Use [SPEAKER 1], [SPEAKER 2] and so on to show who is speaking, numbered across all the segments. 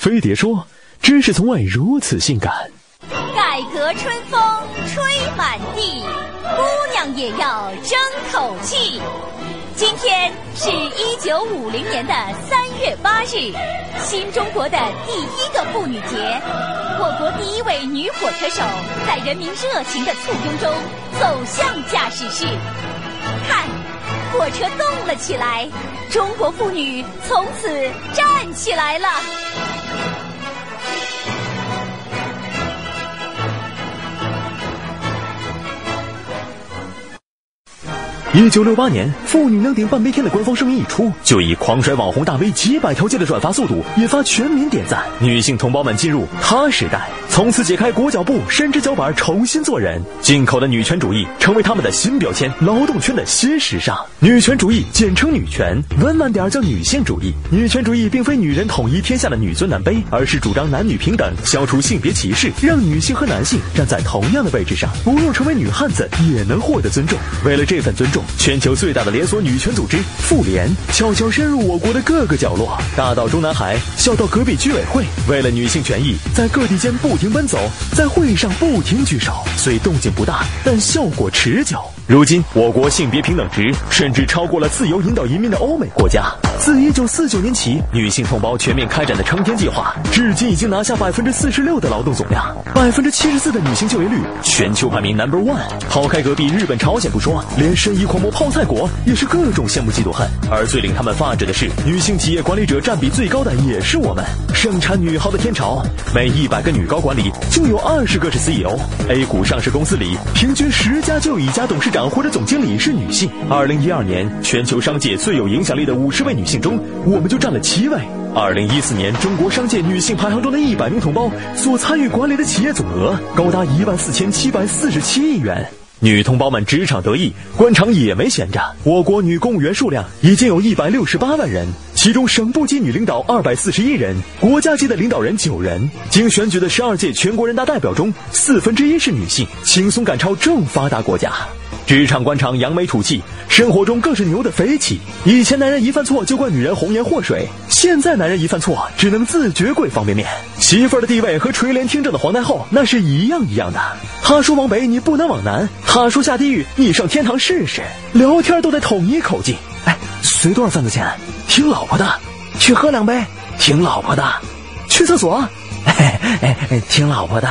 [SPEAKER 1] 飞碟说：“知识从未如此性感。”
[SPEAKER 2] 改革春风吹满地，姑娘也要争口气。今天是一九五零年的三月八日，新中国的第一个妇女节。我国第一位女火车手在人民热情的簇拥中走向驾驶室，看，火车动了起来，中国妇女从此站起来了。
[SPEAKER 1] 一九六八年，妇女能顶半边天的官方声明一出，就以狂甩网红大 V 几百条街的转发速度，引发全民点赞。女性同胞们进入她时代，从此解开裹脚布，伸直脚板，重新做人。进口的女权主义成为他们的新标签，劳动圈的新时尚。女权主义简称女权，温婉点叫女性主义。女权主义并非女人统一天下的女尊男卑，而是主张男女平等，消除性别歧视，让女性和男性站在同样的位置上，不用成为女汉子也能获得尊重。为了这份尊重。全球最大的连锁女权组织妇联悄悄深入我国的各个角落，大到中南海，小到隔壁居委会，为了女性权益，在各地间不停奔走，在会议上不停举手，虽动静不大，但效果持久。如今，我国性别平等值甚至超过了自由引导移民的欧美国家。自一九四九年起，女性同胞全面开展的撑天计划，至今已经拿下百分之四十六的劳动总量，百分之七十四的女性就业率，全球排名 number one。抛开隔壁日本、朝鲜不说，连申遗狂魔泡菜国也是各种羡慕嫉妒恨。而最令他们发指的是，女性企业管理者占比最高的也是我们，盛产女豪的天朝，每一百个女高管里就有二十个是 CEO。A 股上市公司里，平均十家就有一家董事长。或者总经理是女性。二零一二年，全球商界最有影响力的五十位女性中，我们就占了七位。二零一四年，中国商界女性排行中的一百名同胞所参与管理的企业总额高达一万四千七百四十七亿元。女同胞们职场得意，官场也没闲着。我国女公务员数量已经有一百六十八万人，其中省部级女领导二百四十一人，国家级的领导人九人。经选举的十二届全国人大代表中，四分之一是女性，轻松赶超正发达国家。职场官场扬眉吐气，生活中更是牛的飞起。以前男人一犯错就怪女人红颜祸水，现在男人一犯错只能自觉跪方便面。媳妇儿的地位和垂帘听政的皇太后那是一样一样的。他说往北你不能往南，他说下地狱你上天堂试试。聊天都得统一口径。哎，随多少份子钱？听老婆的。去喝两杯？听老婆的。去厕所？哎哎，听老婆的。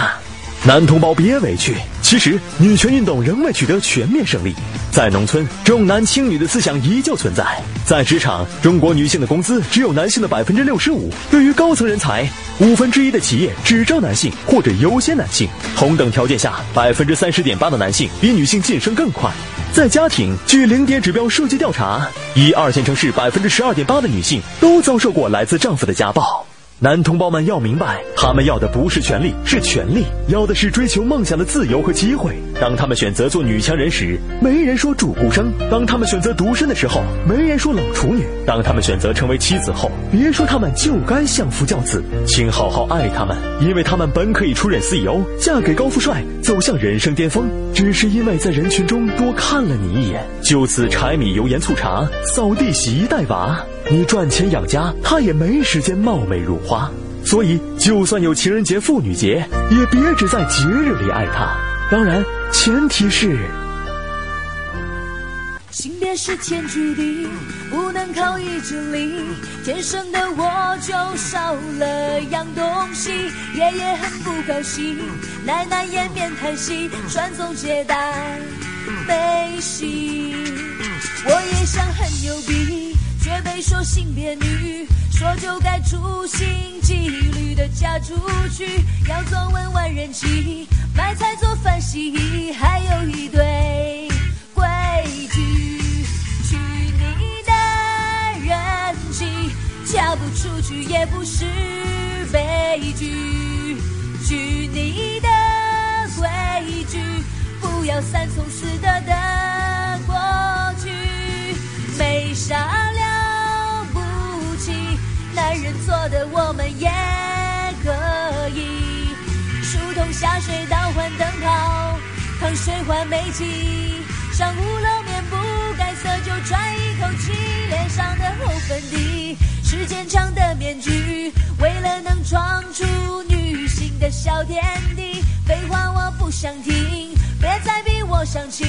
[SPEAKER 1] 男同胞别委屈。其实，女权运动仍未取得全面胜利。在农村，重男轻女的思想依旧存在；在职场，中国女性的工资只有男性的百分之六十五。对于高层人才，五分之一的企业只招男性或者优先男性。同等条件下，百分之三十点八的男性比女性晋升更快。在家庭，据零点指标数据调查，一二线城市百分之十二点八的女性都遭受过来自丈夫的家暴。男同胞们要明白，他们要的不是权利，是权利，要的是追求梦想的自由和机会。当他们选择做女强人时，没人说主顾生；当他们选择独身的时候，没人说老处女；当他们选择成为妻子后，别说他们就该相夫教子，请好好爱他们，因为他们本可以出任 CEO，嫁给高富帅，走向人生巅峰，只是因为在人群中多看了你一眼，就此柴米油盐醋茶，扫地洗衣带娃。你赚钱养家，他也没时间貌美如花。所以，就算有情人节、妇女节，也别只在节日里爱他。当然，前提是
[SPEAKER 3] 性别是天注定，不能靠意志力。天生的我就少了样东西，爷爷很不高兴，奶奶掩面叹息，传宗接代悲喜。我也想很牛逼。说性别女，说就该处心积虑的嫁出去，要做温婉人妻，买菜做饭洗衣，还有一堆规矩。娶你的人妻，嫁不出去也不是悲剧。娶你的规矩，不要三从四德的过去，没啥。下水道换灯泡，糖水换煤气，上五楼面不改色就喘一口气，脸上的红粉底。时间长的面具，为了能闯出女性的小天地。废话我不想听，别再逼我相亲，